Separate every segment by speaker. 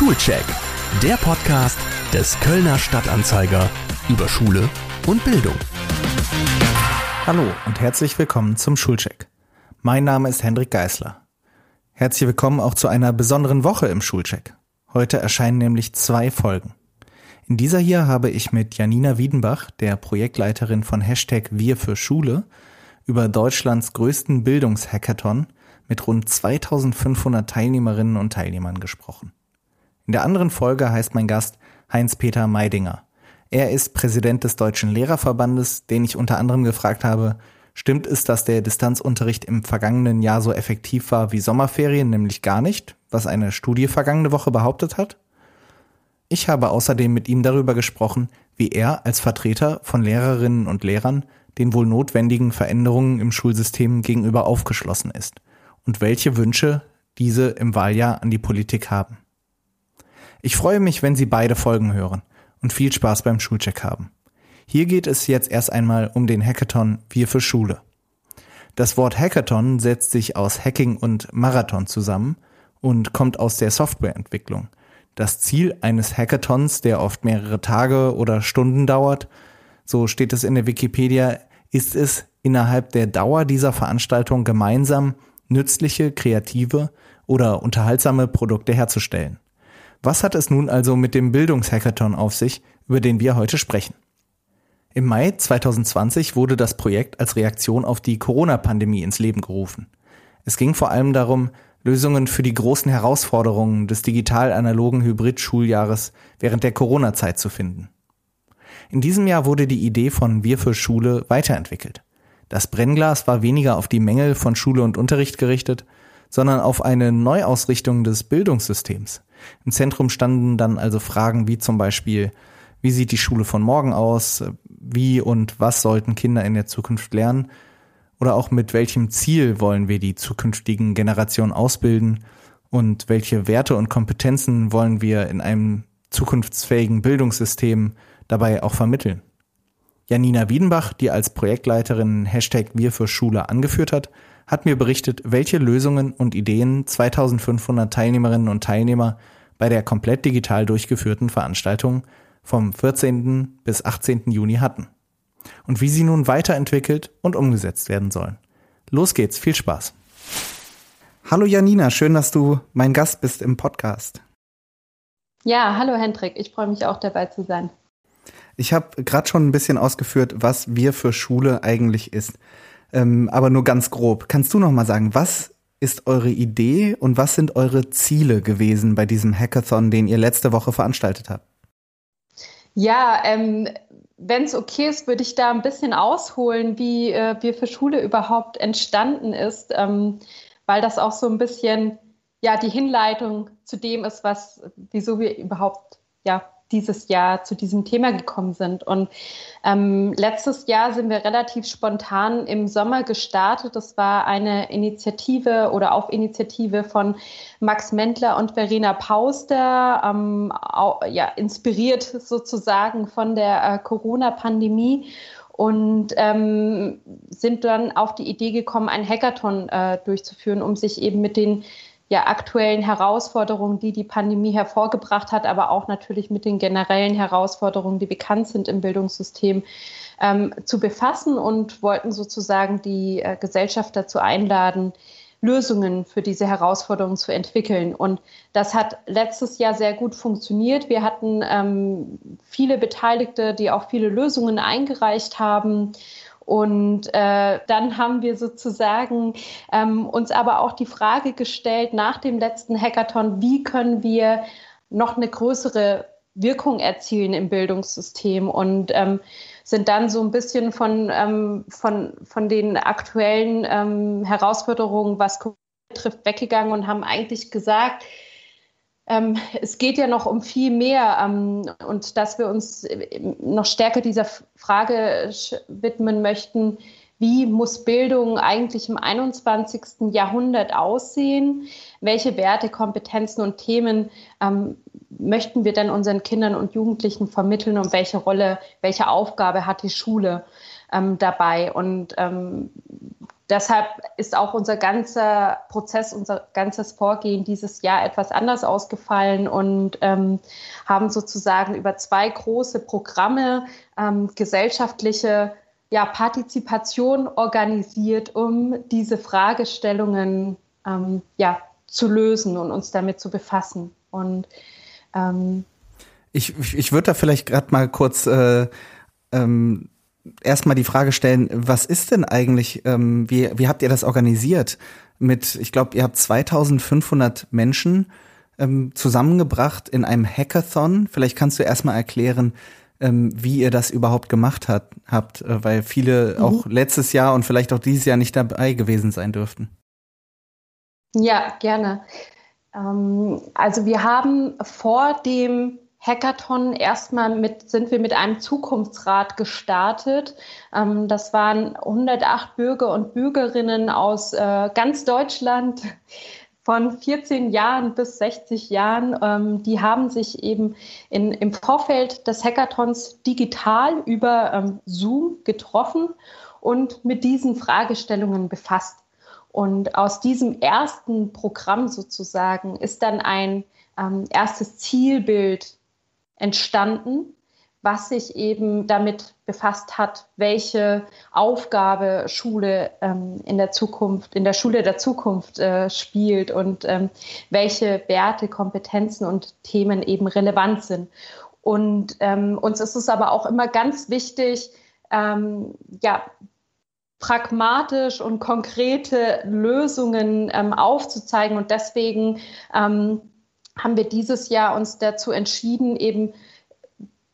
Speaker 1: Schulcheck, der Podcast des Kölner Stadtanzeiger über Schule und Bildung.
Speaker 2: Hallo und herzlich willkommen zum Schulcheck. Mein Name ist Hendrik Geisler. Herzlich willkommen auch zu einer besonderen Woche im Schulcheck. Heute erscheinen nämlich zwei Folgen. In dieser hier habe ich mit Janina Wiedenbach, der Projektleiterin von Hashtag Wir für Schule, über Deutschlands größten Bildungshackathon mit rund 2500 Teilnehmerinnen und Teilnehmern gesprochen. In der anderen Folge heißt mein Gast Heinz-Peter Meidinger. Er ist Präsident des Deutschen Lehrerverbandes, den ich unter anderem gefragt habe, stimmt es, dass der Distanzunterricht im vergangenen Jahr so effektiv war wie Sommerferien, nämlich gar nicht, was eine Studie vergangene Woche behauptet hat? Ich habe außerdem mit ihm darüber gesprochen, wie er als Vertreter von Lehrerinnen und Lehrern den wohl notwendigen Veränderungen im Schulsystem gegenüber aufgeschlossen ist und welche Wünsche diese im Wahljahr an die Politik haben. Ich freue mich, wenn Sie beide Folgen hören und viel Spaß beim Schulcheck haben. Hier geht es jetzt erst einmal um den Hackathon Wir für Schule. Das Wort Hackathon setzt sich aus Hacking und Marathon zusammen und kommt aus der Softwareentwicklung – das Ziel eines Hackathons, der oft mehrere Tage oder Stunden dauert, so steht es in der Wikipedia, ist es innerhalb der Dauer dieser Veranstaltung gemeinsam nützliche, kreative oder unterhaltsame Produkte herzustellen. Was hat es nun also mit dem Bildungshackathon auf sich, über den wir heute sprechen? Im Mai 2020 wurde das Projekt als Reaktion auf die Corona-Pandemie ins Leben gerufen. Es ging vor allem darum, Lösungen für die großen Herausforderungen des digital-analogen Hybrid-Schuljahres während der Corona-Zeit zu finden. In diesem Jahr wurde die Idee von Wir für Schule weiterentwickelt. Das Brennglas war weniger auf die Mängel von Schule und Unterricht gerichtet, sondern auf eine Neuausrichtung des Bildungssystems. Im Zentrum standen dann also Fragen wie zum Beispiel, wie sieht die Schule von morgen aus, wie und was sollten Kinder in der Zukunft lernen oder auch mit welchem Ziel wollen wir die zukünftigen Generationen ausbilden und welche Werte und Kompetenzen wollen wir in einem zukunftsfähigen Bildungssystem dabei auch vermitteln. Janina Wiedenbach, die als Projektleiterin Hashtag Wir für Schule angeführt hat, hat mir berichtet, welche Lösungen und Ideen 2500 Teilnehmerinnen und Teilnehmer bei der komplett digital durchgeführten Veranstaltung vom 14. bis 18. Juni hatten und wie sie nun weiterentwickelt und umgesetzt werden sollen. Los geht's, viel Spaß. Hallo Janina, schön, dass du mein Gast bist im Podcast.
Speaker 3: Ja, hallo Hendrik, ich freue mich auch dabei zu sein.
Speaker 2: Ich habe gerade schon ein bisschen ausgeführt, was wir für Schule eigentlich ist, ähm, aber nur ganz grob. Kannst du noch mal sagen, was ist eure Idee und was sind eure Ziele gewesen bei diesem Hackathon, den ihr letzte Woche veranstaltet habt?
Speaker 3: Ja, ähm, wenn es okay ist, würde ich da ein bisschen ausholen, wie äh, wir für Schule überhaupt entstanden ist, ähm, weil das auch so ein bisschen ja die Hinleitung zu dem ist, was wieso wir überhaupt ja dieses Jahr zu diesem Thema gekommen sind. Und ähm, letztes Jahr sind wir relativ spontan im Sommer gestartet. Das war eine Initiative oder auf Initiative von Max Mendler und Verena Pauster, ähm, auch, ja, inspiriert sozusagen von der äh, Corona-Pandemie und ähm, sind dann auf die Idee gekommen, ein Hackathon äh, durchzuführen, um sich eben mit den ja, aktuellen Herausforderungen, die die Pandemie hervorgebracht hat, aber auch natürlich mit den generellen Herausforderungen, die bekannt sind im Bildungssystem, ähm, zu befassen und wollten sozusagen die äh, Gesellschaft dazu einladen, Lösungen für diese Herausforderungen zu entwickeln. Und das hat letztes Jahr sehr gut funktioniert. Wir hatten ähm, viele Beteiligte, die auch viele Lösungen eingereicht haben. Und äh, dann haben wir sozusagen ähm, uns aber auch die Frage gestellt nach dem letzten Hackathon, wie können wir noch eine größere Wirkung erzielen im Bildungssystem? Und ähm, sind dann so ein bisschen von, ähm, von, von den aktuellen ähm, Herausforderungen, was betrifft, weggegangen und haben eigentlich gesagt, es geht ja noch um viel mehr ähm, und dass wir uns noch stärker dieser Frage widmen möchten, wie muss Bildung eigentlich im 21. Jahrhundert aussehen? Welche Werte, Kompetenzen und Themen ähm, möchten wir denn unseren Kindern und Jugendlichen vermitteln und welche Rolle, welche Aufgabe hat die Schule ähm, dabei? Und ähm, deshalb ist auch unser ganzer Prozess, unser ganzes Vorgehen dieses Jahr etwas anders ausgefallen und ähm, haben sozusagen über zwei große Programme ähm, gesellschaftliche ja, Partizipation organisiert, um diese Fragestellungen ähm, ja, zu lösen und uns damit zu befassen. Und
Speaker 2: ähm, ich, ich würde da vielleicht gerade mal kurz äh, ähm, erstmal die Frage stellen, was ist denn eigentlich, ähm, wie, wie habt ihr das organisiert? Mit, ich glaube, ihr habt 2500 Menschen ähm, zusammengebracht in einem Hackathon. Vielleicht kannst du erstmal erklären, ähm, wie ihr das überhaupt gemacht hat, habt, äh, weil viele mhm. auch letztes Jahr und vielleicht auch dieses Jahr nicht dabei gewesen sein dürften.
Speaker 3: Ja, gerne. Ähm, also wir haben vor dem Hackathon erstmal mit, sind wir mit einem Zukunftsrat gestartet. Ähm, das waren 108 Bürger und Bürgerinnen aus äh, ganz Deutschland von 14 Jahren bis 60 Jahren. Ähm, die haben sich eben in, im Vorfeld des Hackathons digital über ähm, Zoom getroffen und mit diesen Fragestellungen befasst. Und aus diesem ersten Programm sozusagen ist dann ein ähm, erstes Zielbild entstanden, was sich eben damit befasst hat, welche Aufgabe Schule ähm, in der Zukunft, in der Schule der Zukunft äh, spielt und ähm, welche Werte, Kompetenzen und Themen eben relevant sind. Und ähm, uns ist es aber auch immer ganz wichtig, ähm, ja, pragmatisch und konkrete Lösungen ähm, aufzuzeigen. Und deswegen ähm, haben wir dieses Jahr uns dazu entschieden, eben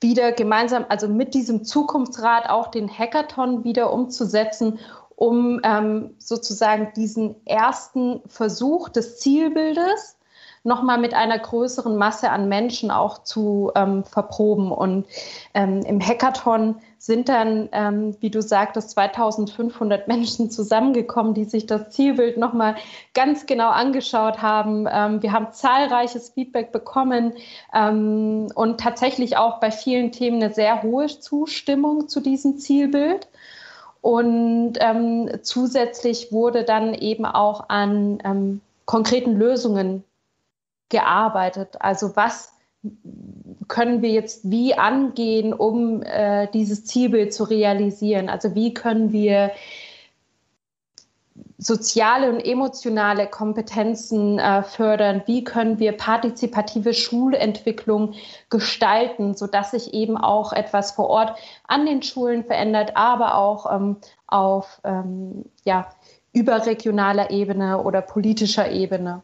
Speaker 3: wieder gemeinsam, also mit diesem Zukunftsrat auch den Hackathon wieder umzusetzen, um ähm, sozusagen diesen ersten Versuch des Zielbildes nochmal mit einer größeren Masse an Menschen auch zu ähm, verproben. Und ähm, im Hackathon sind dann, ähm, wie du sagtest, 2500 Menschen zusammengekommen, die sich das Zielbild nochmal ganz genau angeschaut haben. Ähm, wir haben zahlreiches Feedback bekommen ähm, und tatsächlich auch bei vielen Themen eine sehr hohe Zustimmung zu diesem Zielbild. Und ähm, zusätzlich wurde dann eben auch an ähm, konkreten Lösungen gearbeitet. Also was können wir jetzt wie angehen, um äh, dieses Zielbild zu realisieren? Also wie können wir soziale und emotionale Kompetenzen äh, fördern? Wie können wir partizipative Schulentwicklung gestalten, sodass sich eben auch etwas vor Ort an den Schulen verändert, aber auch ähm, auf ähm, ja, überregionaler Ebene oder politischer Ebene?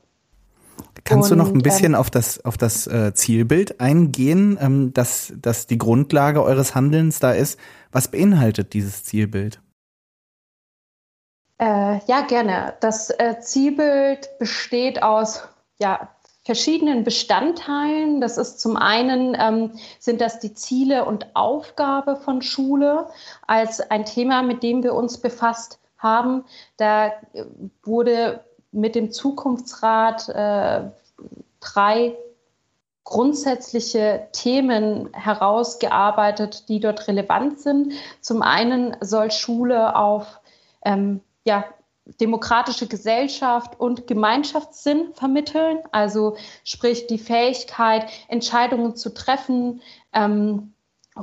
Speaker 2: Kannst und, du noch ein bisschen ähm, auf das, auf das äh, Zielbild eingehen, ähm, dass, dass die Grundlage eures Handelns da ist? Was beinhaltet dieses Zielbild?
Speaker 3: Äh, ja, gerne. Das äh, Zielbild besteht aus ja, verschiedenen Bestandteilen. Das ist zum einen, ähm, sind das die Ziele und Aufgabe von Schule als ein Thema, mit dem wir uns befasst haben. Da äh, wurde mit dem Zukunftsrat äh, drei grundsätzliche Themen herausgearbeitet, die dort relevant sind. Zum einen soll Schule auf ähm, ja, demokratische Gesellschaft und Gemeinschaftssinn vermitteln, also sprich die Fähigkeit, Entscheidungen zu treffen, ähm,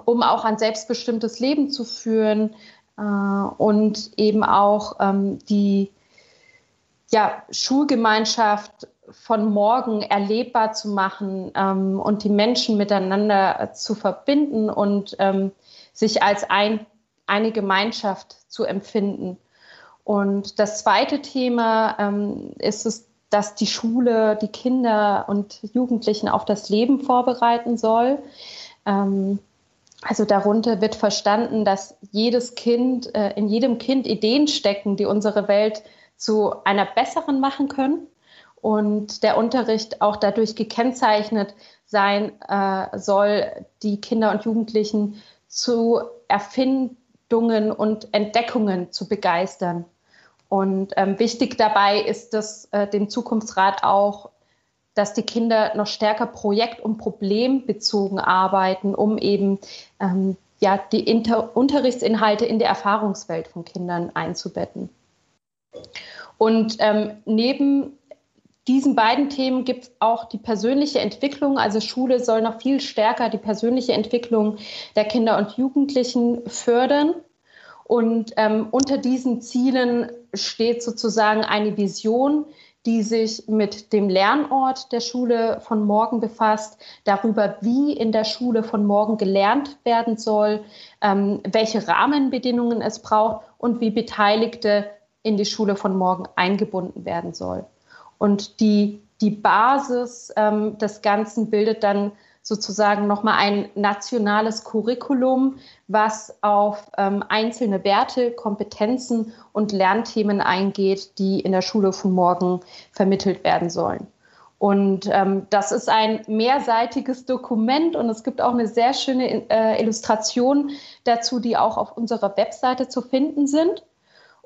Speaker 3: um auch ein selbstbestimmtes Leben zu führen äh, und eben auch ähm, die ja, Schulgemeinschaft von morgen erlebbar zu machen ähm, und die Menschen miteinander zu verbinden und ähm, sich als ein, eine Gemeinschaft zu empfinden. Und das zweite Thema ähm, ist es, dass die Schule die Kinder und Jugendlichen auf das Leben vorbereiten soll. Ähm, also darunter wird verstanden, dass jedes Kind, äh, in jedem Kind Ideen stecken, die unsere Welt zu einer besseren machen können und der Unterricht auch dadurch gekennzeichnet sein äh, soll, die Kinder und Jugendlichen zu Erfindungen und Entdeckungen zu begeistern. Und ähm, wichtig dabei ist es äh, dem Zukunftsrat auch, dass die Kinder noch stärker projekt- und problembezogen arbeiten, um eben ähm, ja, die Inter Unterrichtsinhalte in der Erfahrungswelt von Kindern einzubetten. Und ähm, neben diesen beiden Themen gibt es auch die persönliche Entwicklung. Also Schule soll noch viel stärker die persönliche Entwicklung der Kinder und Jugendlichen fördern. Und ähm, unter diesen Zielen steht sozusagen eine Vision, die sich mit dem Lernort der Schule von morgen befasst, darüber, wie in der Schule von morgen gelernt werden soll, ähm, welche Rahmenbedingungen es braucht und wie Beteiligte in die Schule von morgen eingebunden werden soll. Und die, die Basis ähm, des Ganzen bildet dann sozusagen nochmal ein nationales Curriculum, was auf ähm, einzelne Werte, Kompetenzen und Lernthemen eingeht, die in der Schule von morgen vermittelt werden sollen. Und ähm, das ist ein mehrseitiges Dokument und es gibt auch eine sehr schöne äh, Illustration dazu, die auch auf unserer Webseite zu finden sind.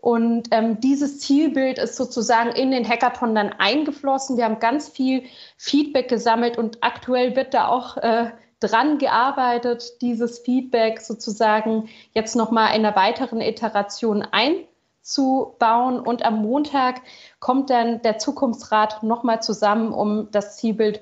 Speaker 3: Und ähm, dieses Zielbild ist sozusagen in den Hackathon dann eingeflossen. Wir haben ganz viel Feedback gesammelt und aktuell wird da auch äh, dran gearbeitet, dieses Feedback sozusagen jetzt nochmal in einer weiteren Iteration einzubauen. Und am Montag kommt dann der Zukunftsrat nochmal zusammen, um das Zielbild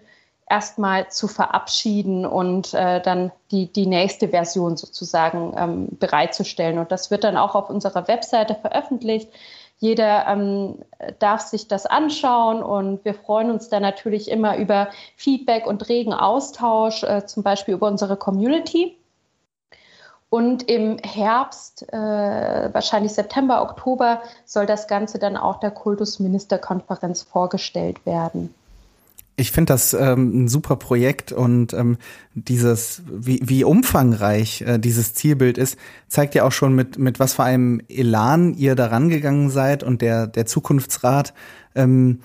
Speaker 3: erstmal zu verabschieden und äh, dann die, die nächste Version sozusagen ähm, bereitzustellen. Und das wird dann auch auf unserer Webseite veröffentlicht. Jeder ähm, darf sich das anschauen und wir freuen uns dann natürlich immer über Feedback und regen Austausch, äh, zum Beispiel über unsere Community. Und im Herbst, äh, wahrscheinlich September, Oktober, soll das Ganze dann auch der Kultusministerkonferenz vorgestellt werden.
Speaker 2: Ich finde das ähm, ein super Projekt und ähm, dieses, wie, wie umfangreich äh, dieses Zielbild ist, zeigt ja auch schon mit, mit was für einem Elan ihr da rangegangen seid und der, der Zukunftsrat. Ähm,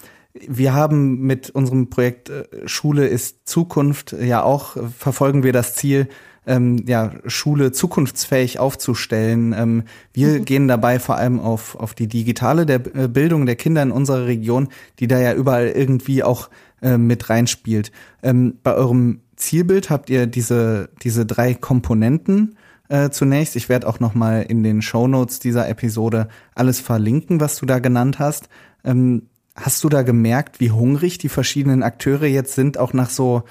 Speaker 2: wir haben mit unserem Projekt äh, Schule ist Zukunft ja auch, äh, verfolgen wir das Ziel, ähm, ja, Schule zukunftsfähig aufzustellen. Ähm, wir mhm. gehen dabei vor allem auf, auf die digitale der äh, Bildung der Kinder in unserer Region, die da ja überall irgendwie auch äh, mit reinspielt. Ähm, bei eurem Zielbild habt ihr diese, diese drei Komponenten äh, zunächst. Ich werde auch noch mal in den Show Notes dieser Episode alles verlinken, was du da genannt hast. Ähm, hast du da gemerkt, wie hungrig die verschiedenen Akteure jetzt sind, auch nach so,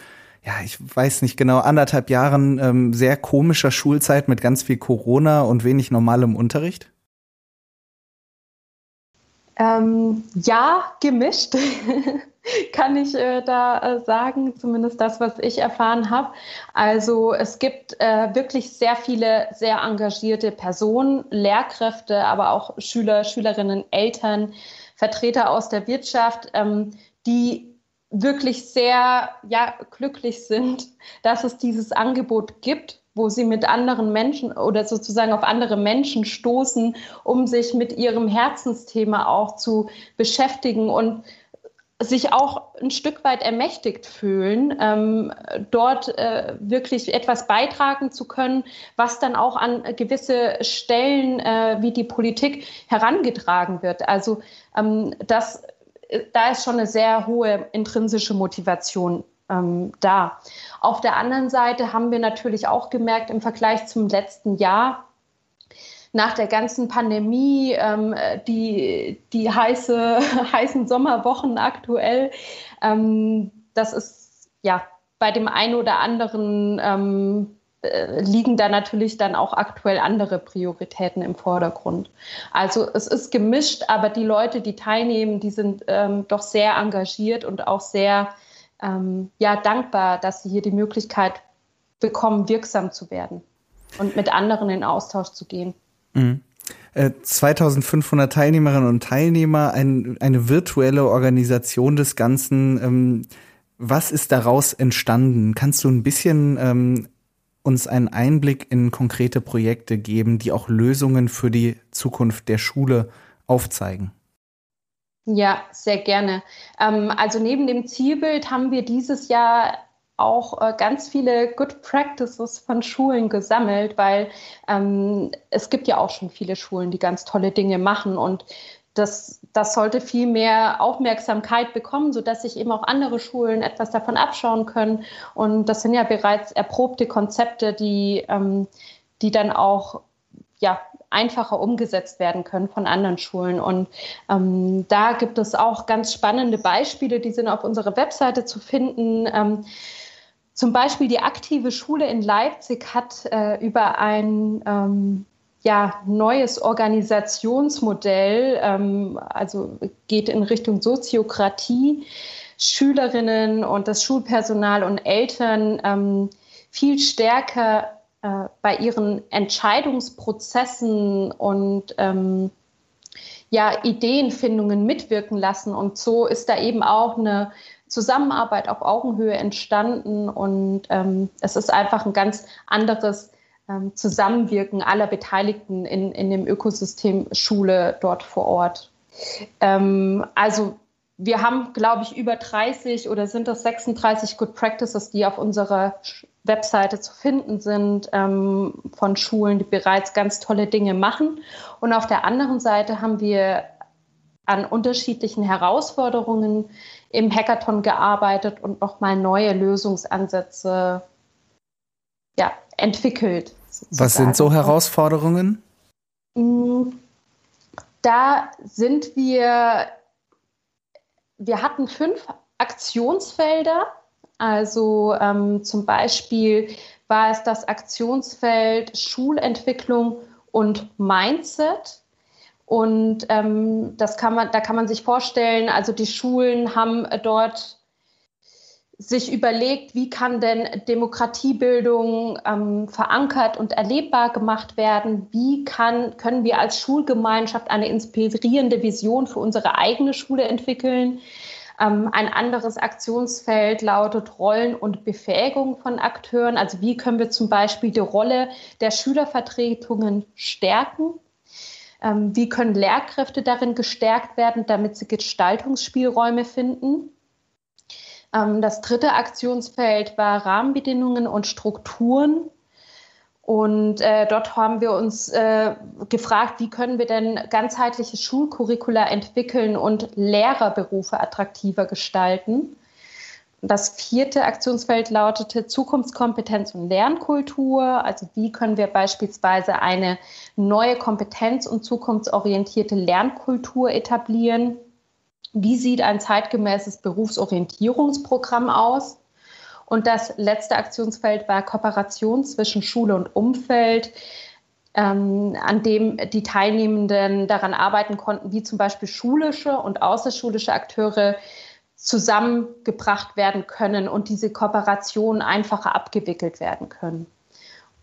Speaker 2: ja, ich weiß nicht genau, anderthalb Jahren ähm, sehr komischer Schulzeit mit ganz viel Corona und wenig normalem Unterricht?
Speaker 3: Ähm, ja, gemischt. kann ich äh, da äh, sagen, zumindest das, was ich erfahren habe. Also es gibt äh, wirklich sehr viele sehr engagierte Personen, Lehrkräfte, aber auch Schüler, Schülerinnen, Eltern, Vertreter aus der Wirtschaft, ähm, die wirklich sehr ja, glücklich sind, dass es dieses Angebot gibt wo sie mit anderen Menschen oder sozusagen auf andere Menschen stoßen, um sich mit ihrem Herzensthema auch zu beschäftigen und sich auch ein Stück weit ermächtigt fühlen, ähm, dort äh, wirklich etwas beitragen zu können, was dann auch an gewisse Stellen äh, wie die Politik herangetragen wird. Also ähm, das, da ist schon eine sehr hohe intrinsische Motivation ähm, da. Auf der anderen Seite haben wir natürlich auch gemerkt im Vergleich zum letzten Jahr, nach der ganzen Pandemie, ähm, die, die heiße, heißen Sommerwochen aktuell, ähm, das ist ja bei dem einen oder anderen ähm, äh, liegen da natürlich dann auch aktuell andere Prioritäten im Vordergrund. Also es ist gemischt, aber die Leute, die teilnehmen, die sind ähm, doch sehr engagiert und auch sehr ähm, ja, dankbar, dass sie hier die Möglichkeit bekommen, wirksam zu werden und mit anderen in Austausch zu gehen.
Speaker 2: Mhm. 2500 äh, Teilnehmerinnen und Teilnehmer, ein, eine virtuelle Organisation des Ganzen. Ähm, was ist daraus entstanden? Kannst du ein bisschen ähm, uns einen Einblick in konkrete Projekte geben, die auch Lösungen für die Zukunft der Schule aufzeigen?
Speaker 3: Ja, sehr gerne. Ähm, also neben dem Zielbild haben wir dieses Jahr auch äh, ganz viele Good Practices von Schulen gesammelt, weil ähm, es gibt ja auch schon viele Schulen, die ganz tolle Dinge machen und das, das sollte viel mehr Aufmerksamkeit bekommen, sodass sich eben auch andere Schulen etwas davon abschauen können. Und das sind ja bereits erprobte Konzepte, die, ähm, die dann auch ja, einfacher umgesetzt werden können von anderen Schulen. Und ähm, da gibt es auch ganz spannende Beispiele, die sind auf unserer Webseite zu finden. Ähm, zum Beispiel die aktive Schule in Leipzig hat äh, über ein ähm, ja, neues Organisationsmodell, ähm, also geht in Richtung Soziokratie, Schülerinnen und das Schulpersonal und Eltern ähm, viel stärker äh, bei ihren Entscheidungsprozessen und ähm, ja, Ideenfindungen mitwirken lassen. Und so ist da eben auch eine Zusammenarbeit auf Augenhöhe entstanden und ähm, es ist einfach ein ganz anderes Zusammenwirken aller Beteiligten in, in dem Ökosystem Schule dort vor Ort. Ähm, also wir haben, glaube ich, über 30 oder sind das 36 Good Practices, die auf unserer Webseite zu finden sind ähm, von Schulen, die bereits ganz tolle Dinge machen. Und auf der anderen Seite haben wir an unterschiedlichen Herausforderungen im Hackathon gearbeitet und nochmal neue Lösungsansätze ja, entwickelt.
Speaker 2: Sozusagen. Was sind so Herausforderungen?
Speaker 3: Mm, da sind wir, wir hatten fünf Aktionsfelder. Also ähm, zum Beispiel war es das Aktionsfeld Schulentwicklung und Mindset. Und ähm, das kann man, da kann man sich vorstellen, also die Schulen haben dort sich überlegt, wie kann denn Demokratiebildung ähm, verankert und erlebbar gemacht werden? Wie kann, können wir als Schulgemeinschaft eine inspirierende Vision für unsere eigene Schule entwickeln? Ähm, ein anderes Aktionsfeld lautet Rollen und Befähigung von Akteuren. Also wie können wir zum Beispiel die Rolle der Schülervertretungen stärken? Ähm, wie können Lehrkräfte darin gestärkt werden, damit sie Gestaltungsspielräume finden? Ähm, das dritte Aktionsfeld war Rahmenbedingungen und Strukturen. Und äh, dort haben wir uns äh, gefragt, wie können wir denn ganzheitliche Schulcurricula entwickeln und Lehrerberufe attraktiver gestalten. Das vierte Aktionsfeld lautete Zukunftskompetenz und Lernkultur. Also wie können wir beispielsweise eine neue Kompetenz- und zukunftsorientierte Lernkultur etablieren? Wie sieht ein zeitgemäßes Berufsorientierungsprogramm aus? Und das letzte Aktionsfeld war Kooperation zwischen Schule und Umfeld, ähm, an dem die Teilnehmenden daran arbeiten konnten, wie zum Beispiel schulische und außerschulische Akteure zusammengebracht werden können und diese Kooperation einfacher abgewickelt werden können.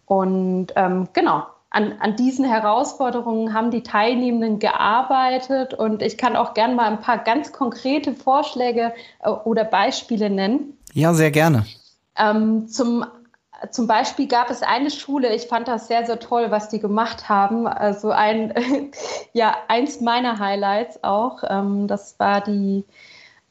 Speaker 3: Und ähm, genau, an, an diesen Herausforderungen haben die Teilnehmenden gearbeitet und ich kann auch gerne mal ein paar ganz konkrete Vorschläge äh, oder Beispiele nennen.
Speaker 2: Ja, sehr gerne.
Speaker 3: Ähm, zum zum Beispiel gab es eine Schule, ich fand das sehr, sehr toll, was die gemacht haben. Also ein, ja, eins meiner Highlights auch. Ähm, das war die,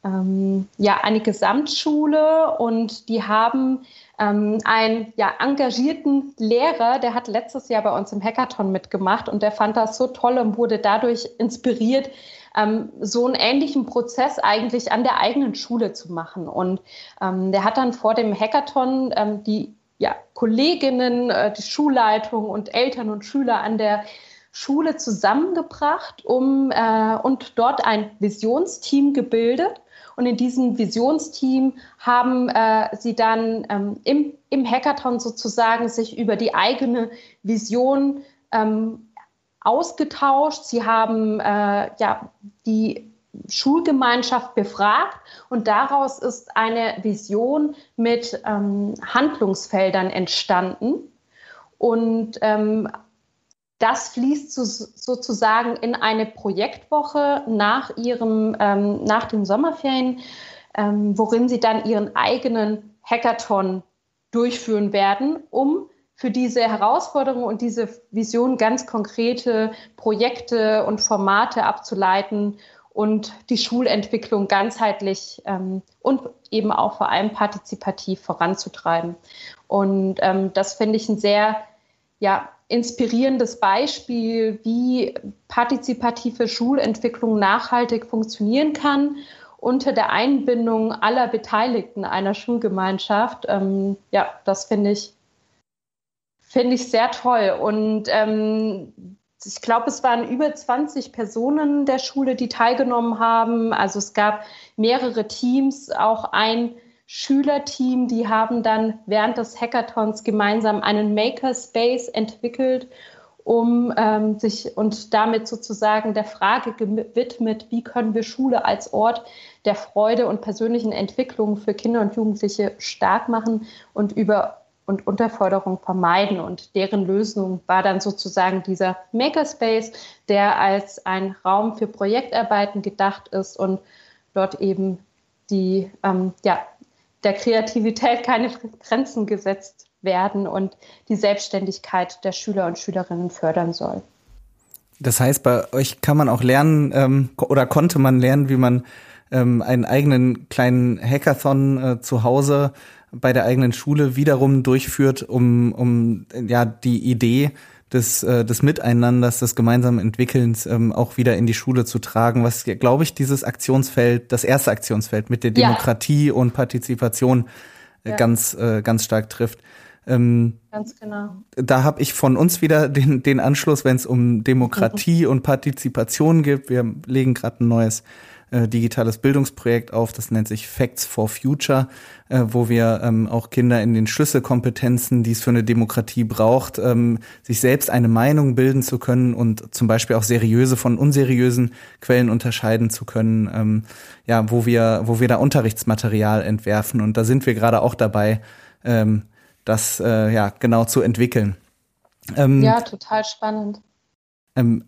Speaker 3: ähm, ja, eine Gesamtschule und die haben ähm, einen ja, engagierten Lehrer, der hat letztes Jahr bei uns im Hackathon mitgemacht und der fand das so toll und wurde dadurch inspiriert, ähm, so einen ähnlichen Prozess eigentlich an der eigenen Schule zu machen. Und ähm, der hat dann vor dem Hackathon ähm, die ja, Kolleginnen, äh, die Schulleitung und Eltern und Schüler an der Schule zusammengebracht um, äh, und dort ein Visionsteam gebildet. Und in diesem Visionsteam haben äh, sie dann ähm, im, im Hackathon sozusagen sich über die eigene Vision ähm, ausgetauscht. Sie haben äh, ja die Schulgemeinschaft befragt und daraus ist eine Vision mit ähm, Handlungsfeldern entstanden. Und ähm, das fließt zu, sozusagen in eine Projektwoche nach, ihrem, ähm, nach den Sommerferien, ähm, worin sie dann ihren eigenen Hackathon durchführen werden, um für diese Herausforderungen und diese Vision ganz konkrete Projekte und Formate abzuleiten und die Schulentwicklung ganzheitlich ähm, und eben auch vor allem partizipativ voranzutreiben. Und ähm, das finde ich ein sehr ja, inspirierendes Beispiel, wie partizipative Schulentwicklung nachhaltig funktionieren kann unter der Einbindung aller Beteiligten einer Schulgemeinschaft. Ähm, ja, das finde ich Finde ich sehr toll. Und ähm, ich glaube, es waren über 20 Personen der Schule, die teilgenommen haben. Also es gab mehrere Teams, auch ein Schülerteam, die haben dann während des Hackathons gemeinsam einen Makerspace entwickelt, um ähm, sich und damit sozusagen der Frage gewidmet, wie können wir Schule als Ort der Freude und persönlichen Entwicklung für Kinder und Jugendliche stark machen und über und Unterforderung vermeiden. Und deren Lösung war dann sozusagen dieser Makerspace, der als ein Raum für Projektarbeiten gedacht ist und dort eben die, ähm, ja, der Kreativität keine Grenzen gesetzt werden und die Selbstständigkeit der Schüler und Schülerinnen fördern soll.
Speaker 2: Das heißt, bei euch kann man auch lernen ähm, oder konnte man lernen, wie man ähm, einen eigenen kleinen Hackathon äh, zu Hause bei der eigenen Schule wiederum durchführt, um, um ja die Idee des, äh, des Miteinanders, des gemeinsamen Entwickelns ähm, auch wieder in die Schule zu tragen, was, glaube ich, dieses Aktionsfeld, das erste Aktionsfeld mit der Demokratie ja. und Partizipation äh, ja. ganz, äh, ganz stark trifft. Ähm, Ganz genau. Da habe ich von uns wieder den, den Anschluss, wenn es um Demokratie mhm. und Partizipation geht. Wir legen gerade ein neues äh, digitales Bildungsprojekt auf, das nennt sich Facts for Future, äh, wo wir ähm, auch Kinder in den Schlüsselkompetenzen, die es für eine Demokratie braucht, ähm, sich selbst eine Meinung bilden zu können und zum Beispiel auch seriöse von unseriösen Quellen unterscheiden zu können, ähm, ja, wo wir, wo wir da Unterrichtsmaterial entwerfen. Und da sind wir gerade auch dabei, ähm, das äh, ja genau zu entwickeln.
Speaker 3: Ähm, ja, total spannend.
Speaker 2: Ähm,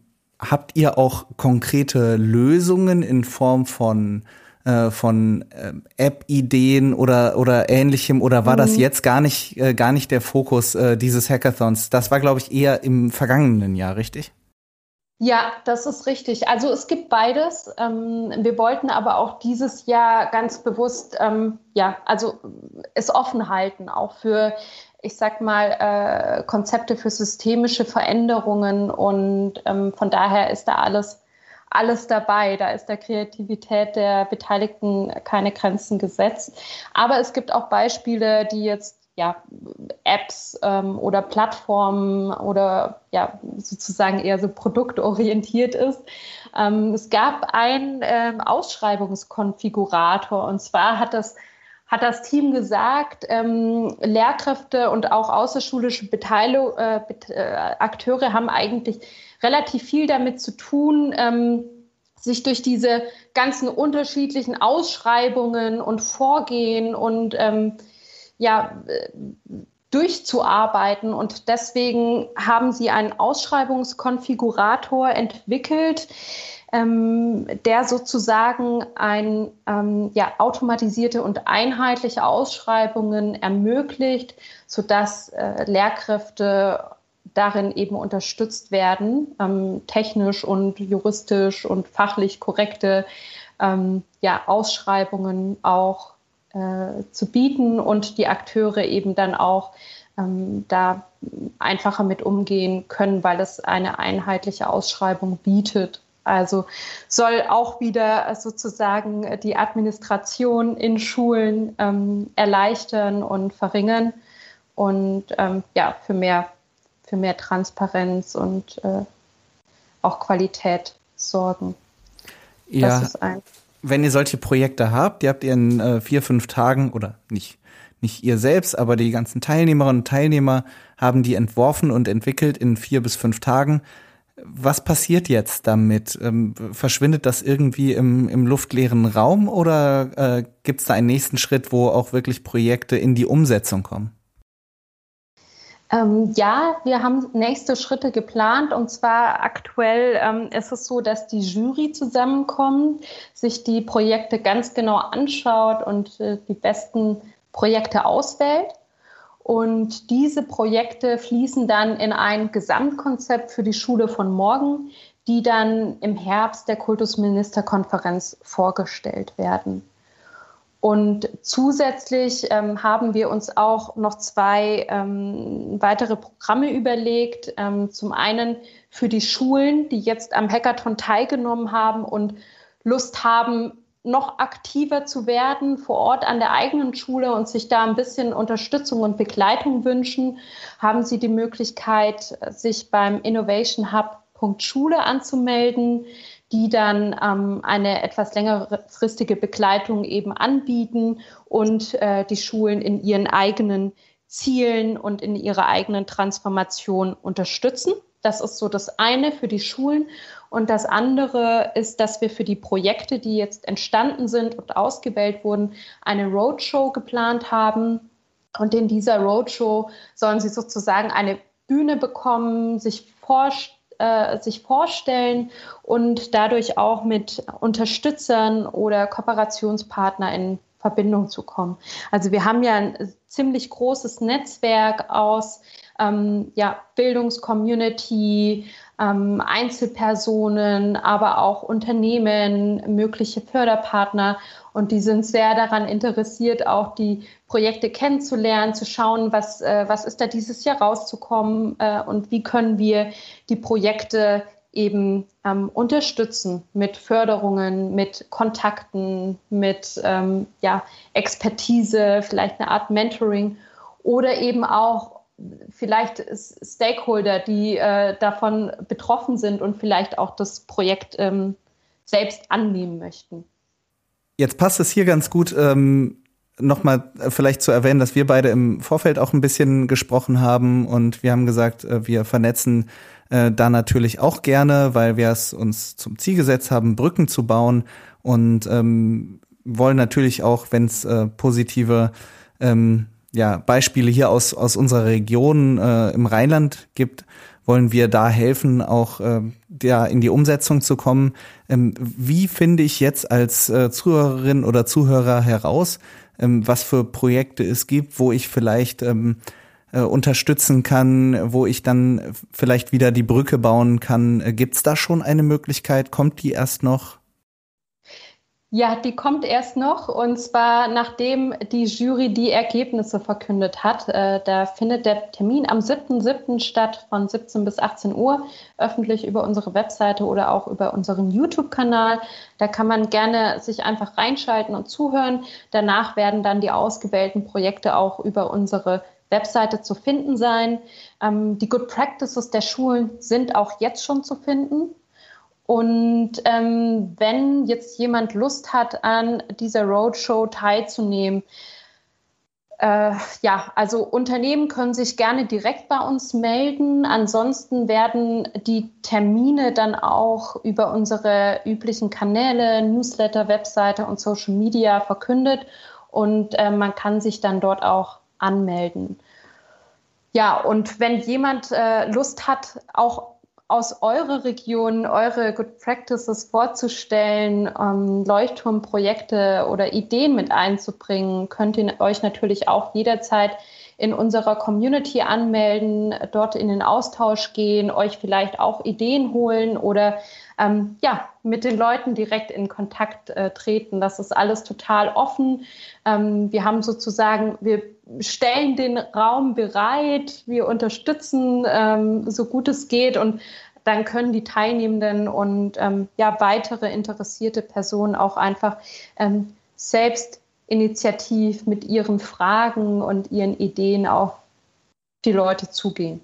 Speaker 2: habt ihr auch konkrete Lösungen in Form von äh, von äh, App-Ideen oder oder ähnlichem oder war mhm. das jetzt gar nicht äh, gar nicht der Fokus äh, dieses Hackathons? Das war glaube ich eher im vergangenen Jahr, richtig?
Speaker 3: Ja, das ist richtig. Also es gibt beides. Ähm, wir wollten aber auch dieses Jahr ganz bewusst, ähm, ja, also es offen halten, auch für ich sag mal, äh, Konzepte für systemische Veränderungen und ähm, von daher ist da alles, alles dabei. Da ist der Kreativität der Beteiligten keine Grenzen gesetzt. Aber es gibt auch Beispiele, die jetzt ja, Apps ähm, oder Plattformen oder ja, sozusagen eher so produktorientiert ist. Ähm, es gab einen ähm, Ausschreibungskonfigurator und zwar hat das hat das Team gesagt, ähm, Lehrkräfte und auch außerschulische Beteiligung, äh, äh, Akteure haben eigentlich relativ viel damit zu tun, ähm, sich durch diese ganzen unterschiedlichen Ausschreibungen und Vorgehen und ähm, ja, durchzuarbeiten. Und deswegen haben sie einen Ausschreibungskonfigurator entwickelt, ähm, der sozusagen ein, ähm, ja, automatisierte und einheitliche Ausschreibungen ermöglicht, sodass äh, Lehrkräfte darin eben unterstützt werden, ähm, technisch und juristisch und fachlich korrekte ähm, ja, Ausschreibungen auch äh, zu bieten und die Akteure eben dann auch ähm, da einfacher mit umgehen können, weil es eine einheitliche Ausschreibung bietet also soll auch wieder sozusagen die Administration in Schulen ähm, erleichtern und verringern und ähm, ja, für mehr, für mehr Transparenz und äh, auch Qualität sorgen.
Speaker 2: Ja, wenn ihr solche Projekte habt, die habt ihr in äh, vier, fünf Tagen oder nicht, nicht ihr selbst, aber die ganzen Teilnehmerinnen und Teilnehmer haben die entworfen und entwickelt in vier bis fünf Tagen was passiert jetzt damit? Ähm, verschwindet das irgendwie im, im luftleeren Raum oder äh, gibt es da einen nächsten Schritt, wo auch wirklich Projekte in die Umsetzung kommen?
Speaker 3: Ähm, ja, wir haben nächste Schritte geplant und zwar aktuell ähm, ist es so, dass die Jury zusammenkommt, sich die Projekte ganz genau anschaut und äh, die besten Projekte auswählt. Und diese Projekte fließen dann in ein Gesamtkonzept für die Schule von morgen, die dann im Herbst der Kultusministerkonferenz vorgestellt werden. Und zusätzlich ähm, haben wir uns auch noch zwei ähm, weitere Programme überlegt. Ähm, zum einen für die Schulen, die jetzt am Hackathon teilgenommen haben und Lust haben, noch aktiver zu werden vor Ort an der eigenen Schule und sich da ein bisschen Unterstützung und Begleitung wünschen, haben Sie die Möglichkeit, sich beim Innovation Hub Schule anzumelden, die dann ähm, eine etwas längerfristige Begleitung eben anbieten und äh, die Schulen in ihren eigenen Zielen und in ihrer eigenen Transformation unterstützen. Das ist so das eine für die Schulen. Und das andere ist, dass wir für die Projekte, die jetzt entstanden sind und ausgewählt wurden, eine Roadshow geplant haben. Und in dieser Roadshow sollen sie sozusagen eine Bühne bekommen, sich vorstellen, äh, sich vorstellen und dadurch auch mit Unterstützern oder Kooperationspartner in Verbindung zu kommen. Also wir haben ja ein ziemlich großes Netzwerk aus ähm, ja, Bildungscommunity, ähm, Einzelpersonen, aber auch Unternehmen, mögliche Förderpartner. Und die sind sehr daran interessiert, auch die Projekte kennenzulernen, zu schauen, was, äh, was ist da dieses Jahr rauszukommen äh, und wie können wir die Projekte eben ähm, unterstützen mit Förderungen, mit Kontakten, mit ähm, ja, Expertise, vielleicht eine Art Mentoring oder eben auch vielleicht Stakeholder, die äh, davon betroffen sind und vielleicht auch das Projekt ähm, selbst annehmen möchten.
Speaker 2: Jetzt passt es hier ganz gut, ähm, nochmal äh, vielleicht zu erwähnen, dass wir beide im Vorfeld auch ein bisschen gesprochen haben und wir haben gesagt, äh, wir vernetzen äh, da natürlich auch gerne, weil wir es uns zum Ziel gesetzt haben, Brücken zu bauen und ähm, wollen natürlich auch, wenn es äh, positive ähm, ja, Beispiele hier aus, aus unserer Region äh, im Rheinland gibt, wollen wir da helfen, auch äh, ja, in die Umsetzung zu kommen. Ähm, wie finde ich jetzt als äh, Zuhörerin oder Zuhörer heraus, ähm, was für Projekte es gibt, wo ich vielleicht ähm, äh, unterstützen kann, wo ich dann vielleicht wieder die Brücke bauen kann? Äh, Gibt es da schon eine Möglichkeit? Kommt die erst noch?
Speaker 3: Ja, die kommt erst noch und zwar nachdem die Jury die Ergebnisse verkündet hat. Äh, da findet der Termin am 7.7. statt von 17 bis 18 Uhr, öffentlich über unsere Webseite oder auch über unseren YouTube-Kanal. Da kann man gerne sich einfach reinschalten und zuhören. Danach werden dann die ausgewählten Projekte auch über unsere Webseite zu finden sein. Ähm, die Good Practices der Schulen sind auch jetzt schon zu finden. Und ähm, wenn jetzt jemand Lust hat, an dieser Roadshow teilzunehmen, äh, ja, also Unternehmen können sich gerne direkt bei uns melden. Ansonsten werden die Termine dann auch über unsere üblichen Kanäle, Newsletter, Webseite und Social Media verkündet und äh, man kann sich dann dort auch anmelden. Ja, und wenn jemand äh, Lust hat, auch aus eurer Region eure Good Practices vorzustellen, ähm, Leuchtturmprojekte oder Ideen mit einzubringen, könnt ihr euch natürlich auch jederzeit in unserer Community anmelden, dort in den Austausch gehen, euch vielleicht auch Ideen holen oder ähm, ja, mit den Leuten direkt in Kontakt äh, treten. Das ist alles total offen. Ähm, wir haben sozusagen, wir stellen den Raum bereit, wir unterstützen, ähm, so gut es geht und dann können die Teilnehmenden und ähm, ja, weitere interessierte Personen auch einfach ähm, selbst initiativ mit ihren Fragen und ihren Ideen auf die Leute zugehen.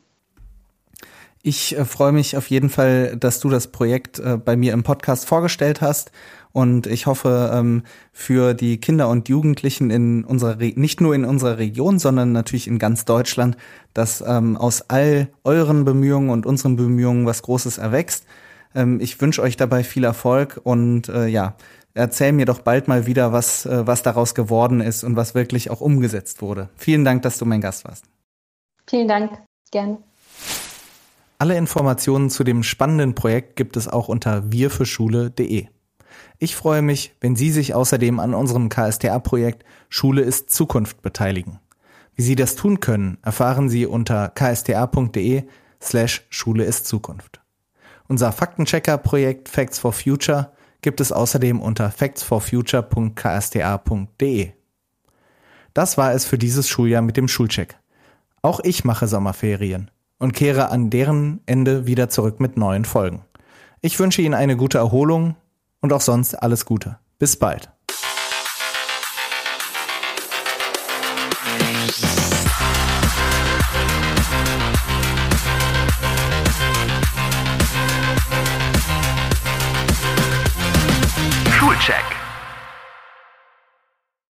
Speaker 2: Ich äh, freue mich auf jeden Fall, dass du das Projekt äh, bei mir im Podcast vorgestellt hast. Und ich hoffe, ähm, für die Kinder und Jugendlichen in unserer, Re nicht nur in unserer Region, sondern natürlich in ganz Deutschland, dass ähm, aus all euren Bemühungen und unseren Bemühungen was Großes erwächst. Ähm, ich wünsche euch dabei viel Erfolg und äh, ja, erzähl mir doch bald mal wieder, was, äh, was daraus geworden ist und was wirklich auch umgesetzt wurde. Vielen Dank, dass du mein Gast warst.
Speaker 3: Vielen Dank, gerne.
Speaker 2: Alle Informationen zu dem spannenden Projekt gibt es auch unter wirfürschule.de. Ich freue mich, wenn Sie sich außerdem an unserem KSTA-Projekt Schule ist Zukunft beteiligen. Wie Sie das tun können, erfahren Sie unter ksta.de slash Schule ist Zukunft. Unser Faktenchecker-Projekt Facts for Future gibt es außerdem unter factsforfuture.ksta.de. Das war es für dieses Schuljahr mit dem Schulcheck. Auch ich mache Sommerferien und kehre an deren Ende wieder zurück mit neuen Folgen. Ich wünsche Ihnen eine gute Erholung und auch sonst alles Gute. Bis bald.